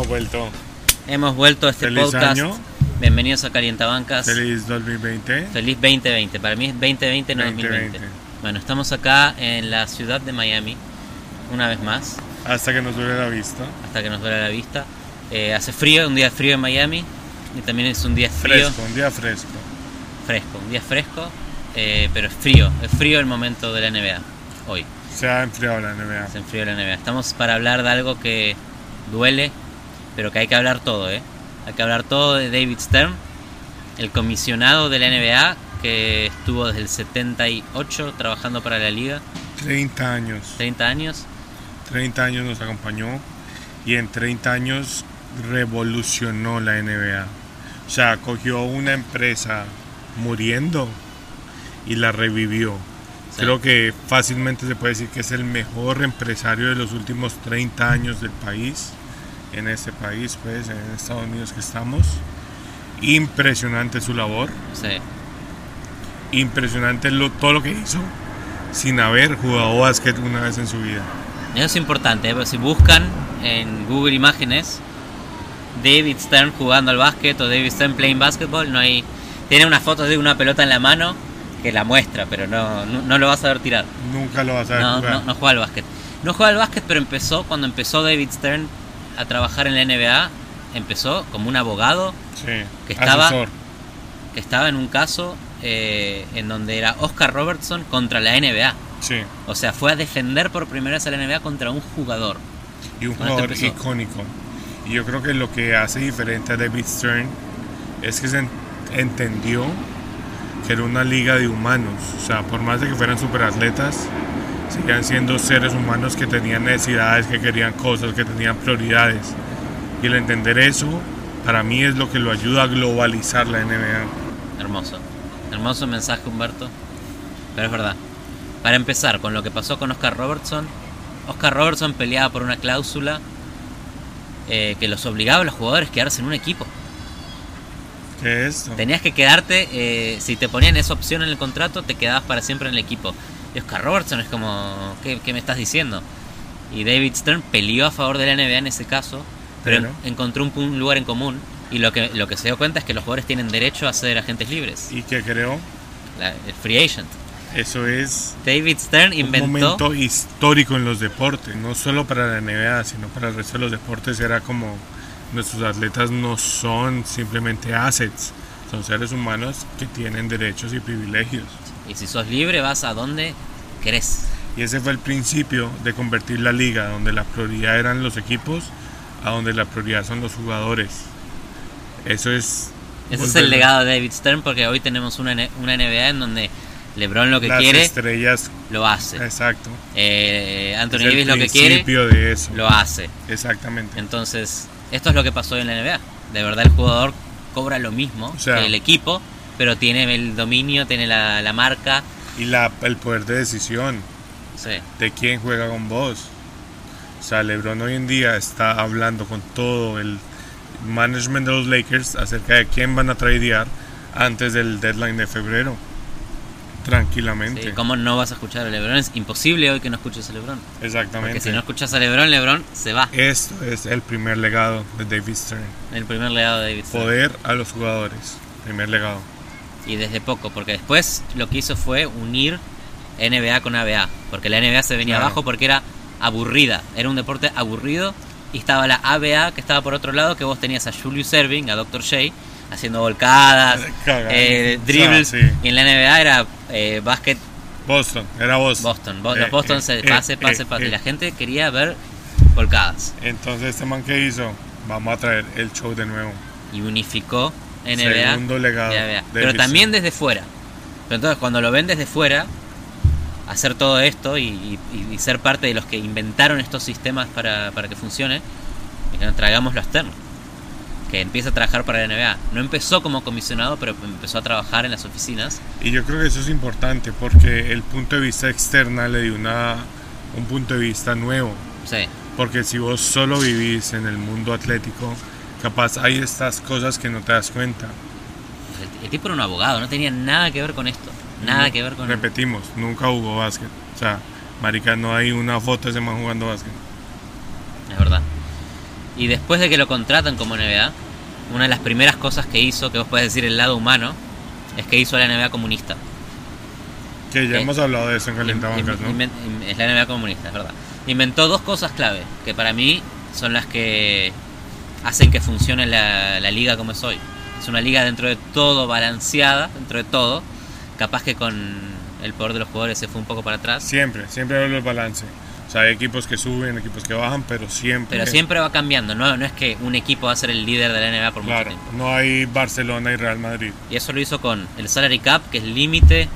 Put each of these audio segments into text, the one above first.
Hemos vuelto. Hemos vuelto a este Feliz podcast. año. Bienvenidos a Calientabancas. Feliz 2020. Feliz 2020. Para mí es 2020, no 2020. 2020. Bueno, estamos acá en la ciudad de Miami, una vez más, Hasta que nos duele la vista. hasta que nos duele la vista. Eh, hace frío, un día frío en Miami. Y también es un día frío, Fresco, un día fresco. fresco, un día fresco, eh, pero es frío. Es frío el momento de la NBA hoy. Se ha enfriado la NBA. Se enfrió la NBA. Estamos para hablar de algo que duele, pero que hay que hablar todo, ¿eh? Hay que hablar todo de David Stern, el comisionado de la NBA que estuvo desde el 78 trabajando para la liga, 30 años. 30 años. 30 años nos acompañó y en 30 años revolucionó la NBA. O sea, cogió una empresa muriendo y la revivió. Sí. Creo que fácilmente se puede decir que es el mejor empresario de los últimos 30 años del país, en este país, pues, en Estados Unidos que estamos. Impresionante su labor, Sí, impresionante lo- todo lo que hizo sin haber jugado básquet una vez en su vida. eso es importante, ¿eh? Porque si buscan en Google Imágenes David Stern jugando al básquet o David Stern playing basketball, no hay. Tiene una foto de una pelota en la mano que la muestra, pero no, no, no lo vas a ver tirar. Nunca lo vas a ver No, jugar. no, no juega al básquet. No juega al básquet, pero empezó cuando empezó David Stern a trabajar en la NBA. Empezó como un abogado Sí, que estaba- asesor. que estaba en un caso eh, en donde era Oscar Robertson contra la NBA. Sí, O sea, fue a defender por primera vez a la NBA contra un jugador. y un jugador icónico. Y yo creo que lo que hace diferente a David Stern es que se en- entendió que era una liga de humanos. O sea, por más de que fueran superatletas, seguían siendo seres humanos que tenían necesidades, que querían cosas, que tenían prioridades. Y el entender eso, para mí es lo que lo ayuda a globalizar la NBA. Hermoso. Hermoso mensaje, Humberto. Pero es verdad. Para empezar, con lo que pasó con Oscar Robertson. Oscar Robertson peleaba por una cláusula eh, que los obligaba a los jugadores a quedarse en un equipo. ¿Qué es? Tenías que quedarte, eh, si te ponían esa opción en el contrato, te quedabas para siempre en el equipo. Y Oscar Robertson es como, ¿qué, qué me estás diciendo? Y David Stern peleó a favor de la NBA en ese caso, pero, en- encontró un, un lugar en común. Y lo que, lo que se dio cuenta es que los jugadores tienen derecho a ser agentes libres, ¿Y qué creo? la- el free agent. Eso es David Stern un inventó, momento histórico en los deportes, no solo para la NBA, sino para el resto de los deportes. Era como nuestros atletas no son simplemente assets, son seres humanos que tienen derechos y privilegios. Y si sos libre vas a donde querés. Y ese fue el principio de convertir la liga, donde la prioridad eran los equipos, a donde la prioridad son los jugadores. Eso es. Ese es el legado de David Stern porque hoy tenemos una, una NBA en donde LeBron lo que las quiere estrellas. lo hace. Exacto. Eh, Anthony Davis lo que quiere principio de eso. lo hace. Exactamente. Entonces, esto es lo que pasó en la NBA. De verdad el jugador cobra lo mismo O sea- que el equipo, pero tiene el dominio, tiene la, la marca. Y la, el poder de decisión. Sí, de quién juega con vos. O sea, LeBron hoy en día está hablando con todo el management de los Lakers acerca de quién van a tradear antes del deadline de febrero. Tranquilamente. sí. ¿Cómo no vas a escuchar a LeBron? Es imposible hoy que no escuches a LeBron. Exactamente. Porque si no escuchas a LeBron, LeBron se va. Esto es el primer legado de David Stern. El primer legado de David Stern. Poder a los jugadores. Primer legado. Y desde poco, porque después lo que hizo fue unir NBA con ABA. Porque la NBA se venía Claro. abajo porque era aburrida. Era un deporte aburrido. Y estaba la ABA que estaba por otro lado, que vos tenías a Julius Erving, a Dr. J, haciendo volcadas, eh, dribbles. sí. Y en la NBA era eh, básquet Boston, era Boston. Boston. Bo- Eh, los Boston se eh, pase, eh, pase, pase. eh. Y la gente quería ver volcadas. Entonces, este man que hizo, vamos a traer el show de nuevo. Y unificó NBA. Segundo legado. de Pero también desde fuera. Pero entonces cuando lo ven desde fuera, hacer todo esto y, y- y ser parte de los que inventaron estos sistemas para, para que funcione, que nos traigamos lo externo. Que empieza a trabajar para la NBA. No empezó como comisionado, pero empezó a trabajar en las oficinas. Y yo creo que eso es importante porque el punto de vista externa le dio una, un punto de vista nuevo. Sí, Porque si vos solo vivís en el mundo atlético, capaz hay estas cosas que no te das cuenta. el, el tipo era un abogado, no tenía nada que ver con esto. Nada No, que ver con... Repetimos, nunca jugó básquet. O sea, marica, no hay una foto de ese man jugando básquet. Es verdad. Y después de que lo contratan como NBA, una de las primeras cosas que hizo, que vos puedes decir el lado humano, es que hizo la NBA comunista. Que ya Eh, hemos hablado de eso en Calentabancas, Inven- ¿no? Es la NBA comunista, es verdad. Inventó dos cosas clave, que para mí son las que hacen que funcione la, la liga como es hoy. Es una liga dentro de todo balanceada, dentro de todo. Capaz que con el poder de los jugadores se fue un poco para atrás. Siempre, siempre hablo del balance. O sea, hay equipos que suben, equipos que bajan, pero siempre. Pero siempre va cambiando, no, no es que un equipo va a ser el líder de la NBA por mucho Claro, tiempo. no hay Barcelona y Real Madrid. Y eso lo hizo con el salary cap, que es límite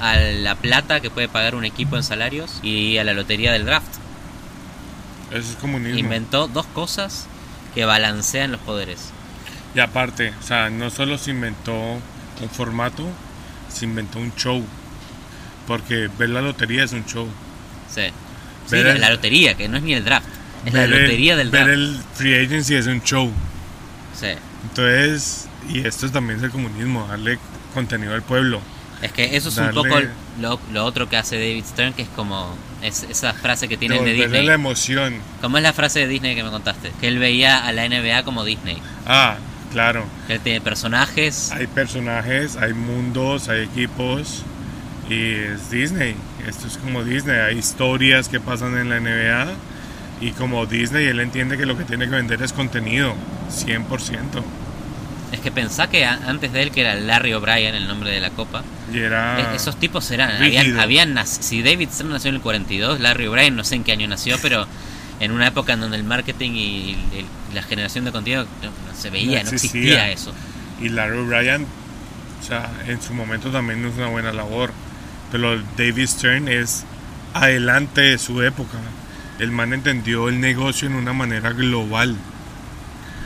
a la plata que puede pagar un equipo en salarios, y a la lotería del draft. Eso es comunismo. Inventó dos cosas que balancean los poderes. Y aparte, o sea, no solo se inventó un formato, se inventó un show. Porque ver la lotería es un show. Sí. Sí, Ver la, el- la lotería, que no es ni el draft. Es la Ver el- lotería del Ver draft. el free agency es un show. Sí. Entonces, y esto también es el comunismo, darle contenido al pueblo. Es que eso es Darle- un poco lo, lo otro que hace David Stern, que es como es, esa frase que tiene de Disney. la emoción. ¿Cómo es la frase de Disney que me contaste? Que él veía a la NBA como Disney. Ah, claro. Que él tiene personajes. Hay personajes, hay mundos, hay equipos. Y es Disney. Esto es como Disney. Hay historias que pasan en la NBA. Y como Disney, él entiende que lo que tiene que vender es contenido. 100%. Que pensá que a- antes de él, que era Larry O'Brien, el nombre de la copa, Y era. e- esos tipos eran. rígido. Habían, habían si David Stern nació en el 42, Larry O'Brien no sé en qué año nació, pero en una época en donde el marketing y el- la generación de contenido no, no se veía, No no existía. existía eso. Y Larry O'Brien, o sea, en su momento también es una buena labor. Pero David Stern es adelante de su época. El man entendió el negocio en una manera global.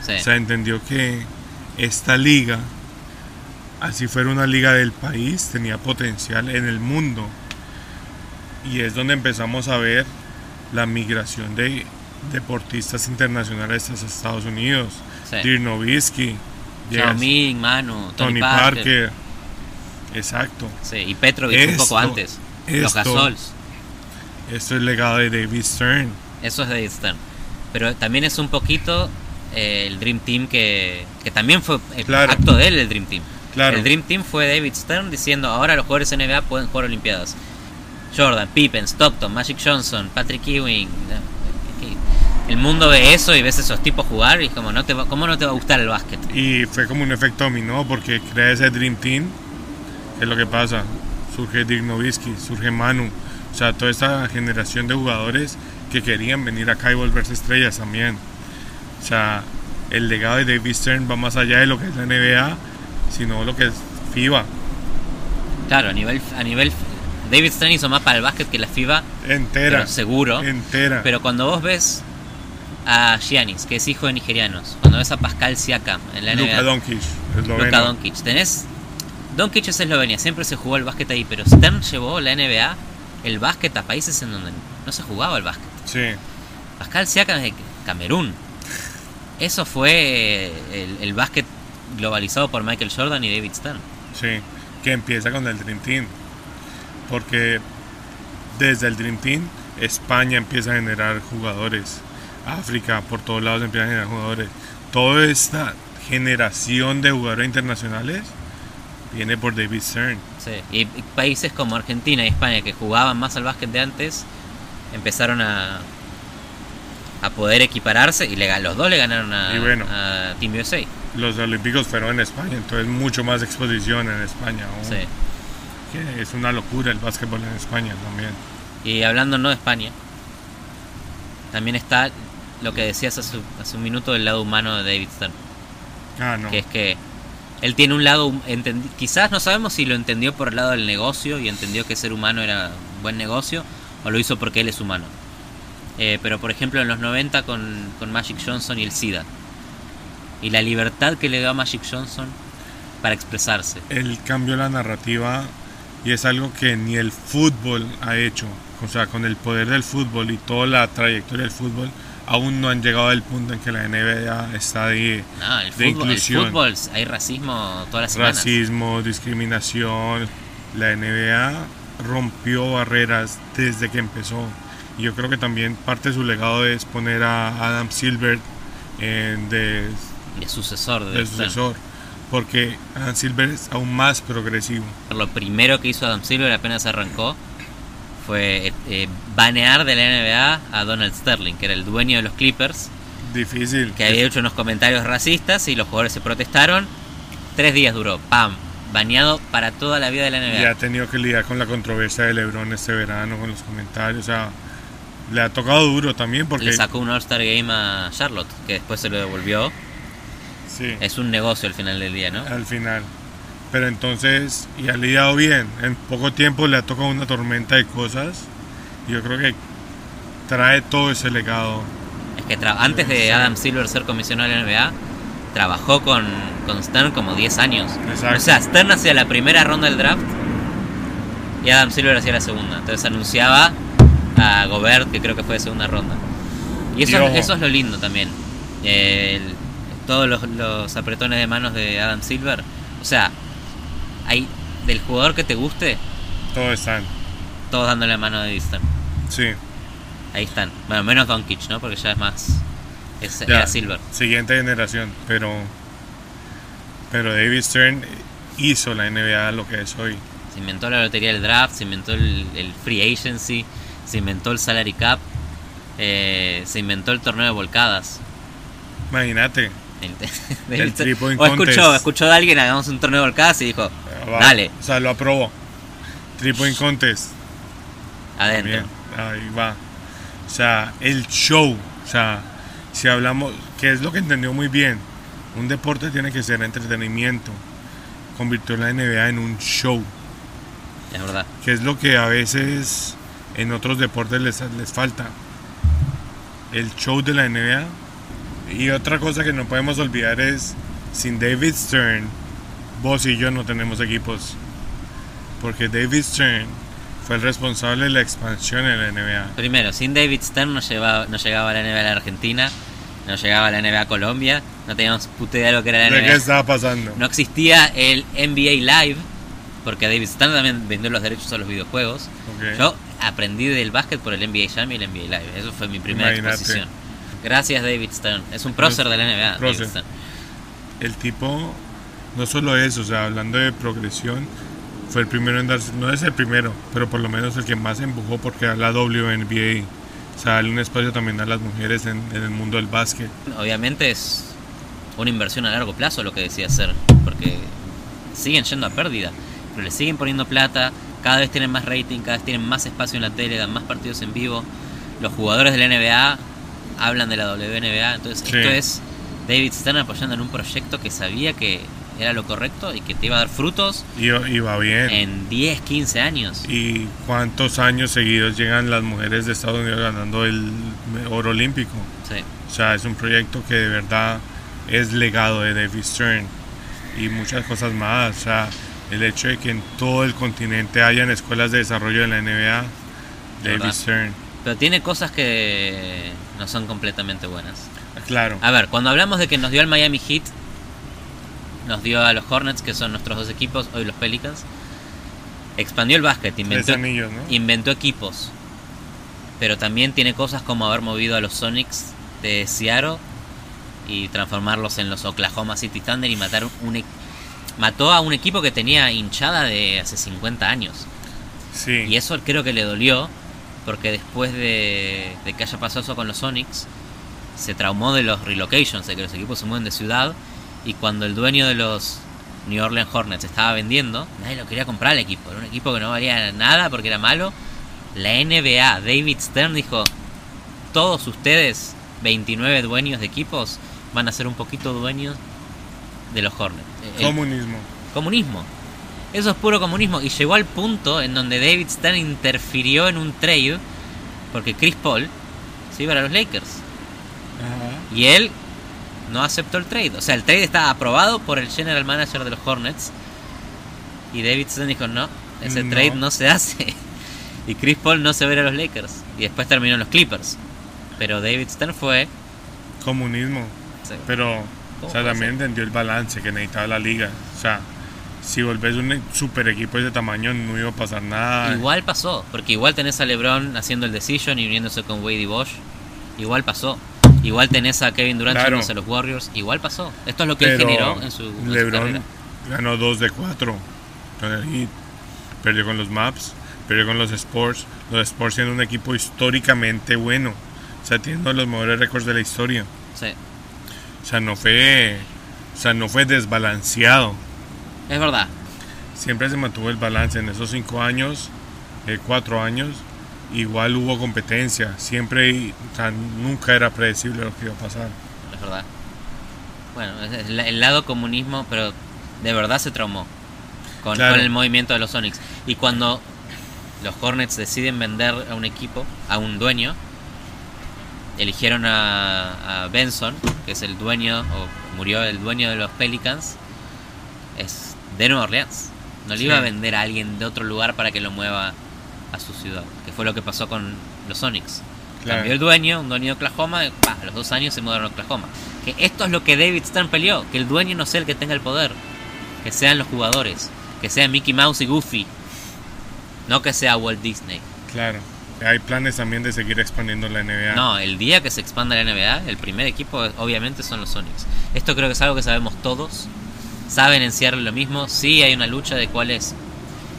Sí. O sea, entendió que esta liga, así fuera una liga del país, tenía potencial en el mundo. Y es donde empezamos a ver la migración de deportistas internacionales hacia Estados Unidos. Sí. Dirk Nowitzki, yes, Ming, Tony, Tony Parker. Parker. Exacto. Sí, y Petrovic un poco antes. Los esto- Gasols. Esto es legado de David Stern. Eso es David Stern. Pero también es un poquito eh, el Dream Team que, que también fue el Claro. acto de él, el Dream Team. Claro. El Dream Team fue David Stern diciendo ahora los jugadores NBA pueden jugar Olimpiadas. Jordan, Pippen, Stockton, Magic Johnson, Patrick Ewing. El mundo ve eso y ves esos tipos jugar y es como, no te va- ¿cómo no te va a gustar el básquet? Y fue como un efecto dominó porque crea ese Dream Team. ¿Qué es lo que pasa? Surge Dirk Nowitzki, surge Manu. O sea, toda esta generación de jugadores que querían venir acá y volverse estrellas también. O sea, el legado de David Stern va más allá de lo que es la NBA, sino lo que es FIBA. Claro, a nivel, a nivel David Stern hizo más para el básquet que la FIBA, Entera. pero seguro. Entera. Pero cuando vos ves a Giannis, que es hijo de nigerianos, cuando ves a Pascal Siakam en la Luka NBA, Doncic, Luka esloveno. Doncic, tenés Doncic es Eslovenia, siempre se jugó el básquet ahí, pero Stern llevó la NBA el básquet a países en donde no se jugaba el básquet. Sí. Pascal Siakam es de Camerún. Eso fue el, el básquet globalizado por Michael Jordan y David Stern. Sí, que empieza con el Dream Team. Porque desde el Dream Team, España empieza a generar jugadores. África, por todos lados empieza a generar jugadores. Toda esta generación de jugadores internacionales viene por David Stern. Sí. Y, y países como Argentina y España que jugaban más al básquet de antes empezaron a a poder equipararse y le, los dos le ganaron a, Y bueno. a Team USA. Los olímpicos fueron en España, entonces mucho más exposición en España. aún, Sí. Que es una locura el básquetbol en España también. Y hablando no de España, también está lo que decías hace, hace un minuto del lado humano de David Stern, Ah, no. que es que él tiene un lado, quizás no sabemos si lo entendió por el lado del negocio y entendió que ser humano era un buen negocio, o lo hizo porque él es humano. Eh, pero por ejemplo en los 90 con, con Magic Johnson y el SIDA, y la libertad que le dio a Magic Johnson para expresarse. Él cambió la narrativa y es algo que ni el fútbol ha hecho. O sea, con el poder del fútbol y toda la trayectoria del fútbol, aún no han llegado al punto en que la NBA está de No, el de fútbol, el inclusión. fútbol hay racismo todas las semanas. racismo, discriminación. La NBA rompió barreras desde que empezó. Y yo creo que también parte de su legado es poner a Adam Silver en de, De sucesor de, de sucesor. Porque Adam Silver es aún más progresivo. Lo primero que hizo Adam Silver apenas arrancó fue eh, eh, banear de la NBA a Donald Sterling, que era el dueño de los Clippers, Difícil. que había hecho unos comentarios racistas y los jugadores se protestaron. Tres días duró, ¡pam! Baneado para toda la vida de la Y NBA. ha tenido que lidiar con la controversia de LeBron este verano, con los comentarios. O sea, le ha tocado duro también porque. Le sacó un All-Star Game a Charlotte, que después se lo devolvió. Sí, Es un negocio al final del día, ¿no? al final. Pero entonces, y ha lidiado bien. En poco tiempo le ha tocado una tormenta de cosas. Y yo creo que trae todo ese legado. Es que antes de Adam Silver ser comisionado de la NBA, trabajó con, con Stern como 10 años. Exacto. O sea, Stern hacía la primera ronda del draft y Adam Silver hacía la segunda. Entonces anunciaba a Gobert, que creo que fue de segunda ronda. Y eso, Y eso es lo lindo también. El- todos los, los apretones de manos de Adam Silver. O sea, hay del jugador que te guste, Todo están. todos dándole la mano a David Stern. Sí. Ahí están. Bueno, menos Doncic, ¿no? Porque ya es más... Es, Ya, era Silver. Siguiente generación. Pero. Pero David Stern hizo la NBA lo que es hoy. Se inventó la lotería del draft, se inventó el, el free agency, se inventó el salary cap, eh, se inventó el torneo de volcadas. Imagínate. El, El point o escuchó, contest. escuchó de alguien, hagamos un torneo de volcadas y dijo, Va, dale, O sea, lo aprobó. Point contest. adentro. Bien, ahí va. O sea, el show. O sea, si hablamos, que es lo que entendió muy bien, un deporte tiene que ser entretenimiento. Convirtió la NBA en un show, Es verdad. que es lo que a veces en otros deportes les, les falta. El show de la NBA. Y otra cosa que no podemos olvidar es, sin David Stern, vos y yo no tenemos equipos. Porque David Stern fue el responsable de la expansión en la NBA. Primero, sin David Stern no, llevaba, no llegaba a la NBA a la Argentina, no llegaba a la NBA a Colombia, no teníamos puta idea de lo que era la ¿De qué NBA. estaba pasando? No existía el NBA Live, porque David Stern también vendió los derechos a los videojuegos. Ok. Yo aprendí del básquet por el NBA Jam y el NBA Live. Eso fue mi primera Imagínate. exposición. Gracias David Stern. Es un prócer de la NBA. David Stern. El tipo, no solo eso, o sea, hablando de progresión, fue el primero en darse, no es el primero, pero por lo menos el que más empujó porque a la WNBA. O sea, darle un espacio también a las mujeres en, en el mundo del básquet. Obviamente es una inversión a largo plazo lo que decía hacer, porque siguen yendo a pérdida, pero le siguen poniendo plata, cada vez tienen más rating, cada vez tienen más espacio en la tele, dan más partidos en vivo. Los jugadores de la NBA hablan de la WNBA, entonces Sí. esto es David Stern apoyando en un proyecto que sabía que era lo correcto y que te iba a dar frutos y va bien. en 10, 15 años. ¿Y cuántos años seguidos llegan las mujeres de Estados Unidos ganando el oro olímpico? Sí. O sea, es un proyecto que de verdad es legado de David Stern y muchas cosas más. O sea, el hecho de que en todo el continente hayan escuelas de desarrollo de la NBA, David ¿Verdad? Stern. Pero tiene cosas que no son completamente buenas. Claro, A ver, cuando hablamos de que nos dio el Miami Heat, nos dio a los Hornets, que son nuestros dos equipos, hoy los Pelicans, expandió el básquet, inventó, anillos, ¿no? inventó equipos, pero también tiene cosas como haber movido a los Sonics de Seattle y transformarlos en los Oklahoma City Thunder y matar un e- mató a un equipo que tenía hinchada de hace 50 años. Sí, Y eso creo que le dolió, porque después de, de que haya pasado eso con los Sonics, se traumó de los relocations, de que los equipos se mueven de ciudad, y cuando el dueño de los New Orleans Hornets estaba vendiendo, nadie lo quería comprar al equipo, era un equipo que no valía nada porque era malo. La NBA, David Stern dijo, todos ustedes, 29 dueños de equipos, van a ser un poquito dueños de los Hornets. El- comunismo. comunismo. Eso es puro comunismo. Y llegó al punto en donde David Stern interfirió en un trade porque Chris Paul se iba a los Lakers. Ajá. Y él no aceptó el trade. O sea, el trade estaba aprobado por el general manager de los Hornets. Y David Stern dijo, no, ese No. trade no se hace. Y Chris Paul no se va a ir a los Lakers. Y después terminó en los Clippers. Pero David Stern fue... Comunismo. Pero, o ¿Cómo sea, también entendió el balance que necesitaba la liga. O sea, si volvés un super equipo de ese tamaño, no iba a pasar nada. Igual pasó, porque igual tenés a LeBron haciendo el decision y uniéndose con Wade y Bosch. Igual pasó. Igual tenés a Kevin Durant Claro. a los Warriors. Igual pasó. Esto es lo que él generó en su, en LeBron ganó 2 de 4 con el Heat. Perdió con los Maps, perdió con los Sports. Los Sports siendo un equipo históricamente bueno. O sea, teniendo los mejores récords de la historia. Sí, sea, no fue, o sea, no fue desbalanceado. es verdad. Siempre se mantuvo el balance en esos 5 años, 4 años. Igual hubo competencia. Siempre, o sea, nunca era predecible lo que iba a pasar. Es verdad. Bueno, el lado comunismo, pero de verdad se traumó con, Claro. con el movimiento de los Sonics. Y cuando los Hornets deciden vender a un equipo, a un dueño, eligieron a, a Benson, que es el dueño, o murió el dueño de los Pelicans, es de Nueva Orleans. No le iba a vender a alguien de otro lugar para que lo mueva a su ciudad, que fue lo que pasó con los Sonics. Claro. Cambió el dueño, un dueño de Oklahoma, y, a los dos años se mudaron a Oklahoma. Que esto es lo que David Stern peleó, que el dueño no sea el que tenga el poder, que sean los jugadores, que sea Mickey Mouse y Goofy, no que sea Walt Disney. Claro. Hay planes también de seguir expandiendo la NBA. No, el día que se expanda la NBA, el primer equipo obviamente son los Sonics. Esto creo que es algo que sabemos todos. Saben en cierre lo mismo. Sí hay una lucha de cuál es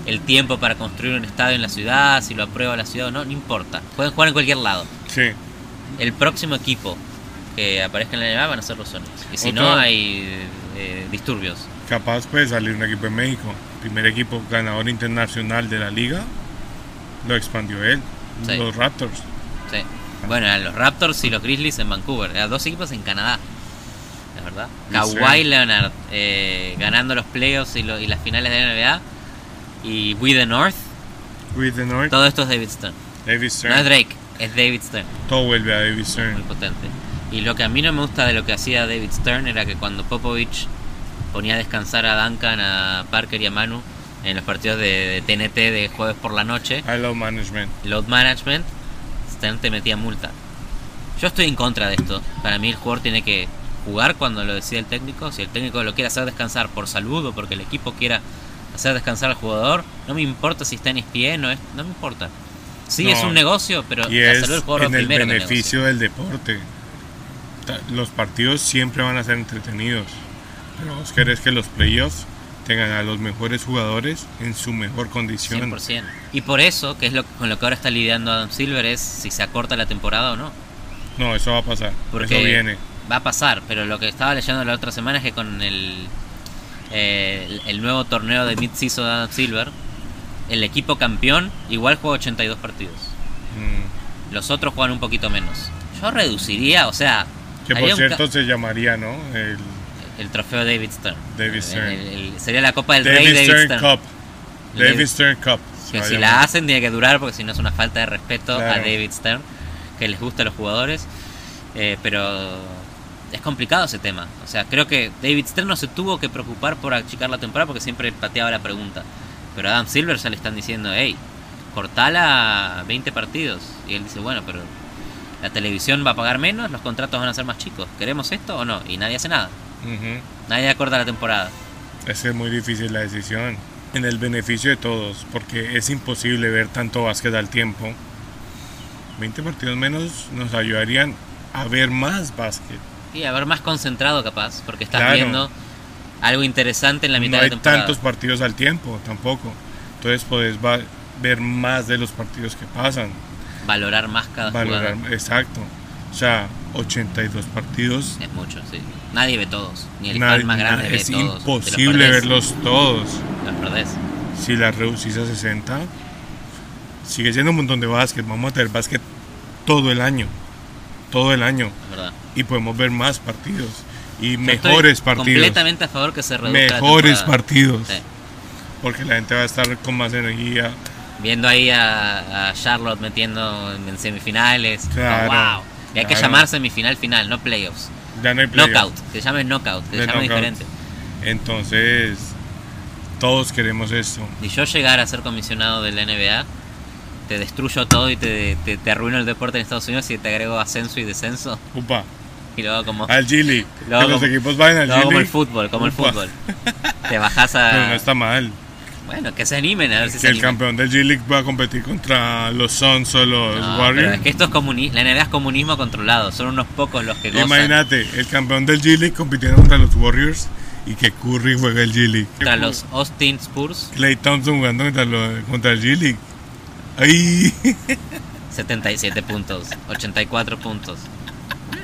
el tiempo para construir un estadio en la ciudad, si lo aprueba la ciudad o no, no importa. Pueden jugar en cualquier lado. Sí. el próximo equipo que aparezca en la NBA van a ser los Sonics. Y si Otro- no, hay eh, disturbios. Capaz puede salir un equipo en México. Primer equipo ganador internacional de la liga. Lo expandió él. Sí. Los Raptors. Sí. Bueno, eran los Raptors y los Grizzlies en Vancouver. Eran dos equipos en Canadá. Es verdad. Sí. Kawhi Leonard eh, ganando los playoffs y, lo- y las finales de la NBA. Y We the North. With the North. Todo esto es David Stern. David Stern. No es Drake, es David Stern. Todo vuelve a David muy Stern. potente. Y lo que a mí no me gusta de lo que hacía David Stern era que cuando Popovich ponía a descansar a Duncan, a Parker y a Manu en los partidos de, de TNT de jueves por la noche, I love management. load management, te metía multa. Yo estoy en contra de esto. Para mí el jugador tiene que jugar cuando lo decide el técnico. Si el técnico lo quiere hacer descansar por salud o porque el equipo quiera hacer descansar al jugador, no me importa si está en pie, no, es, no me importa. Sí, No. es un negocio, pero Y la es salud del jugador en el primero beneficio del deporte. Los partidos siempre van a ser entretenidos. Pero vos querés que los playoffs tengan a los mejores jugadores en su mejor condición. 100%. Y por eso, que es lo con lo que ahora está lidiando Adam Silver, es si se acorta la temporada o no. No, eso va a pasar. Porque eso viene. va a pasar, pero lo que estaba leyendo la otra semana es que con el, eh, el, el nuevo torneo de mid-season de Adam Silver, el equipo campeón igual juega 82 partidos. Mm. Los otros juegan un poquito menos. Yo reduciría, o sea, Que por cierto se llamaría, ¿no? El el trofeo David Stern. David Stern. El- el- sería la Copa del David, Rey David Stern, Stern. Cup. David- David Stern Cup. Que si la hacen tiene que durar porque si no es una falta de respeto a. David Stern, que les gusta a los jugadores. Eh, pero es complicado ese tema. O sea, creo que David Stern no se tuvo que preocupar por achicar la temporada porque siempre pateaba la pregunta. Pero a Adam Silver ya le están diciendo, hey, cortala a 20 partidos. Y él dice, bueno, pero la televisión va a pagar menos, los contratos van a ser más chicos. ¿Queremos esto o no? Y nadie hace nada. Ujú. Nadie acorta la temporada. Es que es muy difícil la decisión. En el beneficio de todos, porque es imposible ver tanto básquet al tiempo. 20 partidos menos nos ayudarían a ver más básquet. Y a ver más concentrado capaz, porque estás Claro. viendo algo interesante en la mitad no de hay la temporada. tantos partidos al tiempo tampoco. Entonces podés ver más de los partidos que pasan. Valorar más cada Valorar, jugador. exacto. O sea, 82 partidos. Es mucho, sí. Nadie ve todos. Ni el Nadie- fan más grande ve es todos. Los imposible verlos todos. Los perdés. Si la reducís a 60, sigue siendo un montón de básquet. Vamos a tener básquet todo el año. Todo el año. Es verdad. Y podemos ver más partidos. Y Yo mejores estoy partidos. Completamente a favor que se reduzca Mejores partidos. Sí. Porque la gente va a estar con más energía. Viendo ahí a, a Charlotte metiendo en, semifinales. Claro, wow. Y hay que llamar semifinal final, no playoffs. Ya no hay playoff. Knockout. Que se llame knockout. Que De se llame knockout. diferente. Entonces, todos queremos esto. Y yo llegar a ser comisionado de la NBA, te destruyo todo y te, te, te arruino el deporte en Estados Unidos y te agrego ascenso y descenso. Upa, Y luego como, al Gili. Que hago los equipos vayan al hago como el Gili. fútbol, como el Upa. fútbol. Te bajas a... Pero no está mal. Bueno, que se animen a ver si que se el campeón del G-League va a competir contra los Suns o los No, pero Warriors. es que esto es comunismo, la NBA es comunismo controlado, son unos pocos los que gozan. Imagínate, el campeón del G-League compitiendo contra los Warriors y que Curry juega el G-League. Contra los Austin Spurs, Clay Thompson jugando contra, contra el G-League. Ay, 77 puntos, 84 puntos.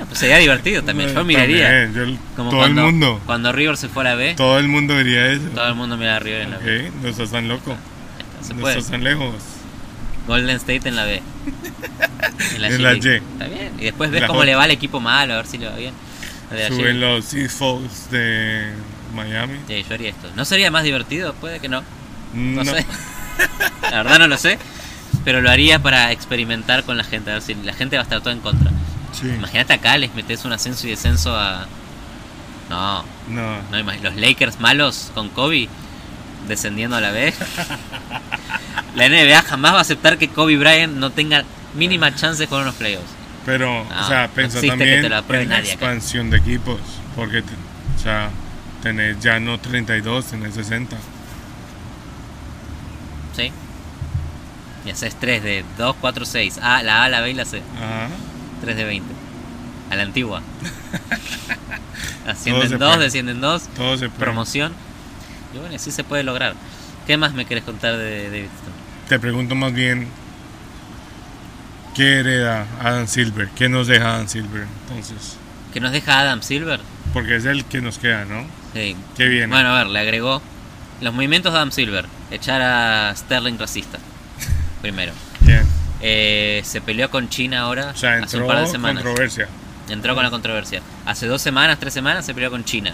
Pues sería divertido también, yo miraría. También, yo- Como todo cuando, el mundo. Cuando River se fue a la B, Todo el mundo diría eso. todo el mundo mira a River en la B. Ok, no estás tan loco. Se no puede. estás tan lejos. Golden State en la B. En En la. Y. Está bien. Y después ves La cómo J. le va al equipo malo, a ver si le va bien. La la Suben los Sea Falls de Miami. Sí, yo haría esto. ¿No sería más divertido? Puede que no. No, No, sé. La verdad no lo sé. Pero lo haría para experimentar con la gente. A ver si la gente va a estar toda en contra. Sí. Imagínate acá, les metes un ascenso y descenso a. No, No. no Los Lakers malos con Kobe descendiendo a la B. La NBA jamás va a aceptar que Kobe Bryant no tenga mínima chance con unos playoffs. Pero, No, o sea, no pensá existe que también te lo apruebe en la nadie acá. expansión de equipos. Porque, te- o sea, tenés ya no 32, tenés 60. ¿Sí? Y haces 3 de 2, 4, 6. A, la A, la B y la C. Ajá. 3 de 20. A la antigua. Ascienden se 2, puede. descienden 2. Todo se puede. Promoción. Y bueno, así se puede lograr. ¿Qué más me querés contar de David Stone? Te pregunto más bien, ¿qué hereda Adam Silver? ¿Qué nos deja Adam Silver? Entonces, ¿Que nos deja Adam Silver? porque es el que nos queda, ¿no? Sí. ¿Qué viene? Bueno, a ver, le agregó los movimientos de Adam Silver. Echar a Sterling racista. Primero. Bien. Eh, se peleó con China ahora O sea, hace un entró par de semanas. controversia. Entró con la controversia. Hace dos semanas, tres semanas se peleó con China.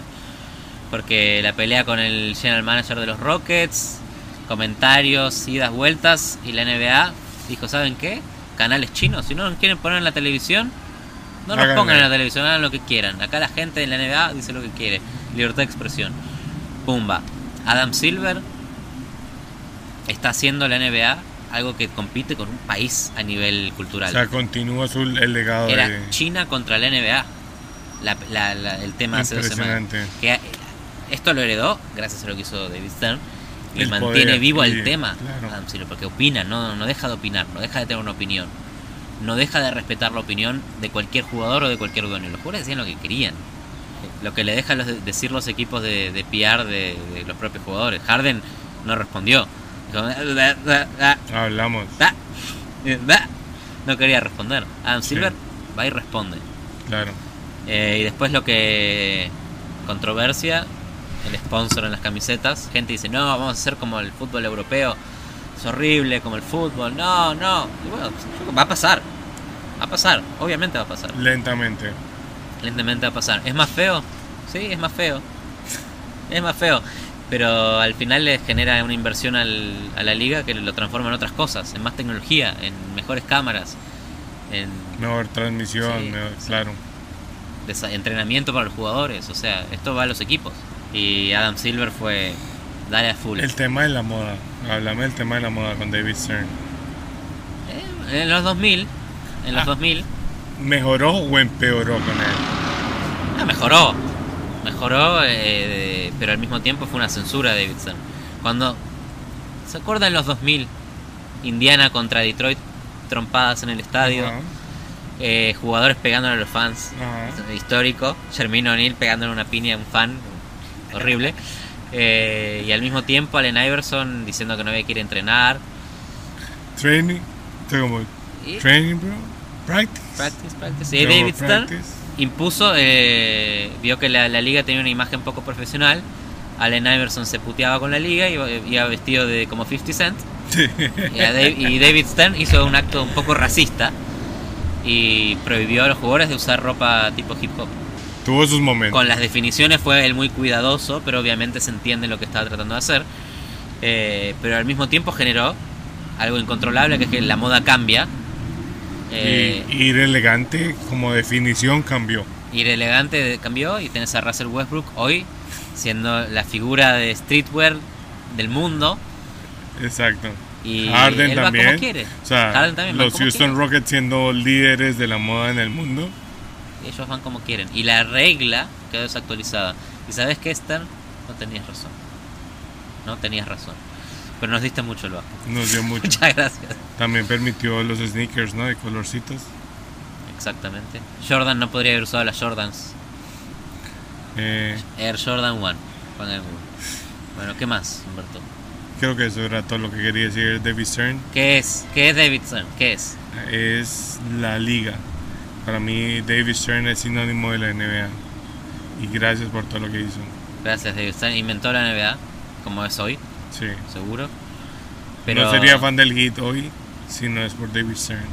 Porque la pelea con el general manager de los Rockets, comentarios, idas, vueltas, y la NBA dijo, ¿saben qué? Canales chinos, si no nos quieren poner en la televisión, no nos Háganle. pongan en la televisión, hagan lo que quieran. Acá la gente de la NBA dice lo que quiere. Libertad de expresión. Pumba. Adam Silver está haciendo la NBA algo que compite con un país a nivel O cultural. sea, continúa su, el legado Era de... China contra la NBA. La- la- la- el tema hace dos semanas. Que, eh, esto lo heredó gracias a lo que hizo David Stern. Y El mantiene poder, vivo el tema. claro. Adam Silver, porque opina, no, no deja de opinar, no deja de tener una opinión. No deja de respetar la opinión de cualquier jugador o de cualquier dueño. Los jugadores decían lo que querían. Lo que le deja los- decir los equipos de, de PR de, de los propios jugadores. Harden no respondió. Dijo, "Da, da, da, Hablamos. da". No quería responder. Adam Sí. Silver va y responde. Claro. Eh, y después lo que controversia, el sponsor en las camisetas, gente dice, no, vamos a hacer como el fútbol europeo, es horrible como el fútbol, no, no, y bueno, va a pasar, va a pasar, obviamente va a pasar, Lentamente. lentamente va a pasar. ¿Es más feo? Sí, es más feo, es más feo, pero al final le genera una inversión al- a la liga que lo transforma en otras cosas, en más tecnología, en mejores cámaras, en Mejor transmisión, Sí, mejor- sí. claro. entrenamiento para los jugadores, o sea, esto va a los equipos. Y Adam Silver fue dale a full. El tema de la moda. Háblame del tema de la moda con David Stern. Eh, en los 2000, en los Ah. 2000, ¿Mejoró o empeoró con él? ah, mejoró, mejoró, eh, pero al mismo tiempo fue una censura de Davidson. Cuando, ¿se acuerdan los 2000? Indiana contra Detroit, trompadas en el estadio, eh, jugadores pegándole a los fans, ajá. histórico, Shermino O'Neill pegándole una piña a un fan, horrible. Eh, y al mismo tiempo Allen Iverson diciendo que no había que ir a entrenar. Training. Como, training, bro. Practice. practice, practice. Y David practice. Impuso, eh, vio que la, la liga tenía una imagen poco profesional. Allen Iverson se puteaba con la liga y iba, iba vestido de como 50 Cent. Sí. Y, a Dave- y David Stern hizo un acto un poco racista y prohibió a los jugadores de usar ropa tipo hip hop. Tuvo sus momentos. Con las definiciones fue él muy cuidadoso, pero obviamente se entiende lo que estaba tratando de hacer. Eh, pero al mismo tiempo generó algo incontrolable, que es que la moda cambia. Eh, Y ir elegante como definición cambió. ir elegante cambió y tenés a Russell Westbrook hoy siendo la figura de streetwear del mundo. Exacto. Y Harden él va también. O sea, Harden también va los Houston. Rockets siendo líderes de la moda en el mundo. Ellos van como quieren. Y la regla quedó desactualizada. ¿Y sabes qué, Stern? No tenías razón. No tenías razón. Pero nos diste mucho el básquet. Nos dio mucho. Muchas gracias. También permitió los sneakers, ¿no? De colorcitos. Exactamente. Jordan no podría haber usado las Jordans. Eh, Air Jordan 1. Pongan en Google. Bueno, ¿qué más, Humberto? creo que eso era todo lo que quería decir David Stern. ¿Qué es? ¿Qué es Davidson? ¿Qué es? Es la liga. Para mí David Stern es sinónimo de la NBA. Y gracias por todo lo que hizo. Gracias, Davidson. Inventó la NBA, como es hoy, Sí. seguro. Pero... No sería fan del hit hoy si no es por David Stern.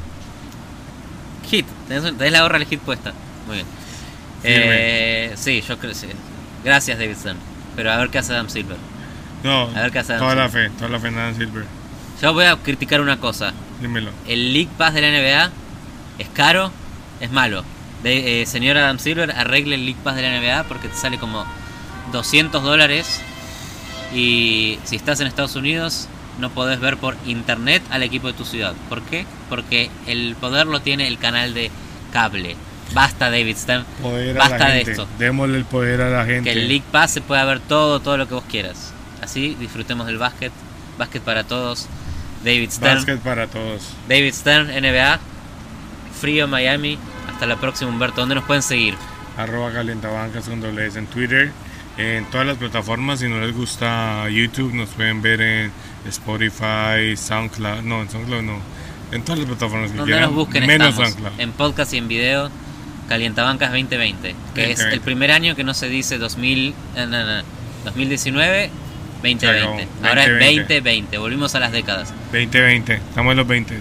Hit, tenés, tenés la gorra del hit puesta. Muy bien. Eh, sí, yo creo sí. Gracias, Davidson. Pero a ver qué hace Adam Silver. No, A ver qué hace toda la Adam fe, toda la fe en Adam Silver. Yo voy a criticar una cosa. Dímelo. El League Pass de la NBA es caro, es malo. De, eh, señor Adam Silver, arregle el League Pass de la NBA porque te sale como 200 dólares. Y si estás en Estados Unidos, no podés ver por internet al equipo de tu ciudad. ¿Por qué? Porque el poder lo tiene el canal de cable. Basta, David Stern. Poder a Basta la de gente. esto. Démosle el poder a la gente. Que el League Pass se pueda ver todo, todo lo que vos quieras. Así disfrutemos del básquet. Básquet para todos. David Stern. Básquet para todos. David Stern, NBA. Frío Miami. Hasta la próxima, Humberto. ¿Dónde nos pueden seguir? Arroba calientabancas con doble S en Twitter. En todas las plataformas. Si no les gusta YouTube, nos pueden ver en Spotify, SoundCloud. No, en SoundCloud no. En todas las plataformas que Donde quieran. nos busquen menos estamos. SoundCloud. En podcast y en video. Calientabancas 2020. Que es 2020. el primer año que no se dice 2000, eh, no, no, 2019, 2020. Se acabó. Ahora es 2020. 2020. Volvimos a las décadas. 2020. Estamos en los 20.